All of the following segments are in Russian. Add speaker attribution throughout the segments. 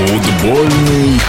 Speaker 1: Футбольный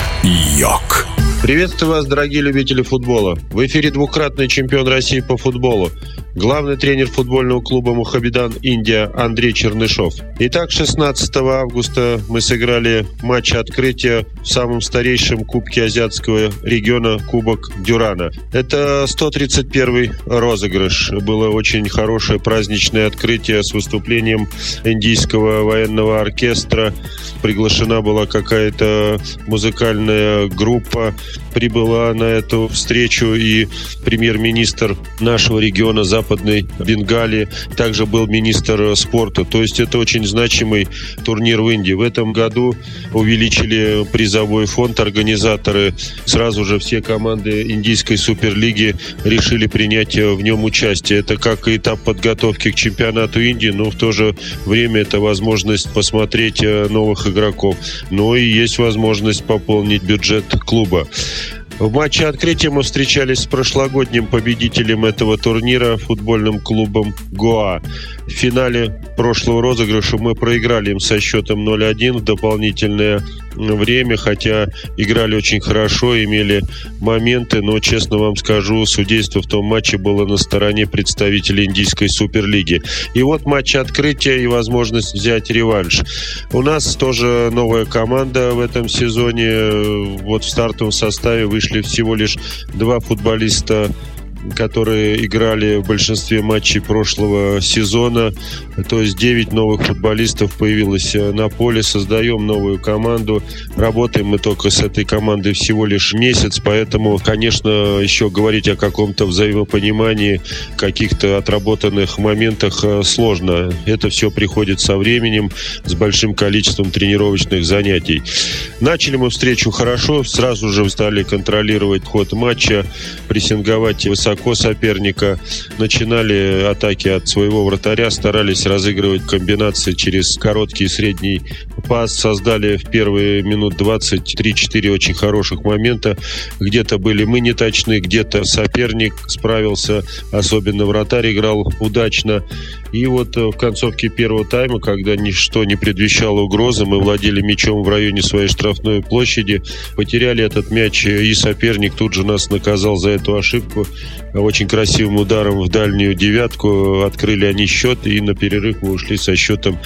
Speaker 1: йог.
Speaker 2: Приветствую вас, дорогие любители футбола. В эфире двукратный чемпион России по футболу, главный тренер футбольного клуба «Мухабидан Индия» Андрей Чернышов. Итак, 16 августа мы сыграли матч открытия в самом старейшем кубке азиатского региона Кубок Дюрана. Это 131 розыгрыш. Было очень хорошее праздничное открытие с выступлением индийского военного оркестра. Приглашена была какая-то музыкальная группа прибыла на эту встречу и премьер-министр нашего региона Западной Бенгалии, также был министр спорта. То есть это очень значимый турнир в Индии. В этом году увеличили призовой фонд организаторы. Сразу же все команды Индийской суперлиги решили принять в нем участие. Это как этап подготовки к чемпионату Индии, но в то же время это возможность посмотреть э, новых игроков. Но и есть возможность пополнить бюджет клуба. В матче открытия мы встречались с прошлогодним победителем этого турнира, футбольным клубом Гоа. В финале прошлого розыгрыша мы проиграли им со счетом 0-1 в дополнительное время, хотя играли очень хорошо, имели моменты, но, честно вам скажу, судейство в том матче было на стороне представителей Индийской Суперлиги. И вот матч открытия и возможность взять реванш. У нас тоже новая команда в этом сезоне. Вот в стартовом составе вышли всего лишь два футболиста которые играли в большинстве матчей прошлого сезона. То есть 9 новых футболистов появилось э, на поле. Создаем новую команду. Работаем мы только с этой командой всего лишь месяц, поэтому, конечно, еще говорить о каком-то взаимопонимании, каких-то отработанных моментах э, сложно. Это все приходит со временем, с большим количеством тренировочных занятий. Начали мы встречу хорошо, сразу же стали контролировать ход матча, прессинговать высоко высоко соперника, начинали атаки от своего вратаря, старались разыгрывать комбинации через короткий и средний пас, создали в первые минут 23-4 очень хороших момента. Где-то были мы не точны, где-то соперник справился, особенно вратарь играл удачно. И вот э, в концовке первого тайма, когда ничто не предвещало угрозы, мы владели мячом в районе своей штрафной площади, потеряли этот мяч, и соперник тут же нас наказал за эту ошибку очень красивым ударом в дальнюю девятку открыли они счет, и на перерыв мы ушли со счетом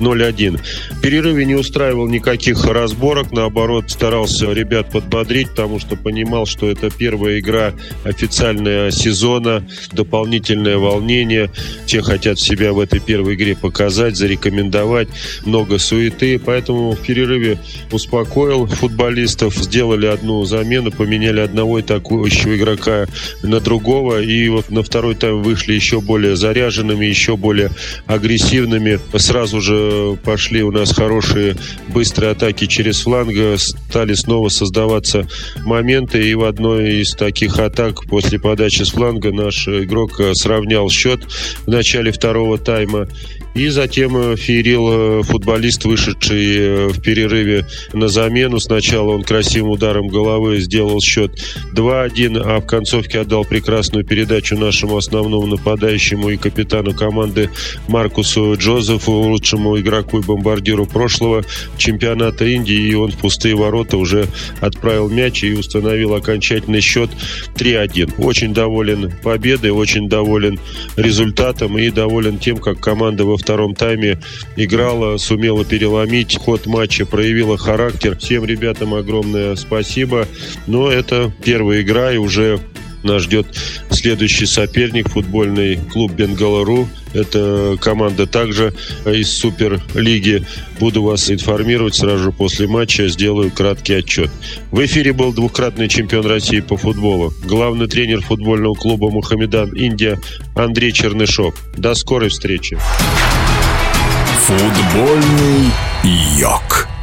Speaker 2: 0-1. В перерыве не устраивал никаких разборок, наоборот, старался ребят подбодрить, потому что понимал, что это первая игра официальная сезона, дополнительное волнение. Все хотят себя в этой первой игре показать, зарекомендовать, много суеты, поэтому в перерыве успокоил футболистов, сделали одну замену, поменяли одного атакующего игрока на другого. И вот на второй тайм вышли еще более заряженными, еще более агрессивными. Сразу же пошли у нас хорошие быстрые атаки через фланг. Стали снова создаваться моменты. И в одной из таких атак после подачи с фланга наш игрок сравнял счет в начале второго тайма. И затем э, феерил э, футболист, вышедший э, в перерыве на замену. Сначала он красивым ударом головы сделал счет 2-1, а в концовке отдал прекрасную передачу нашему основному нападающему и капитану команды Маркусу Джозефу, лучшему игроку и бомбардиру прошлого чемпионата Индии. И он в пустые ворота уже отправил мяч и установил окончательный счет 3-1. Очень доволен победой, очень доволен результатом и доволен тем, как команда во втором тайме играла, сумела переломить ход матча, проявила характер. Всем ребятам огромное спасибо. Но это первая игра, и уже нас ждет следующий соперник, футбольный клуб Бенгалару. Это команда также из Суперлиги. Буду вас информировать сразу после матча, сделаю краткий отчет. В эфире был двукратный чемпион России по футболу, главный тренер футбольного клуба «Мухаммедан Индия» Андрей Чернышов. До скорой встречи.
Speaker 1: Футбольный йог.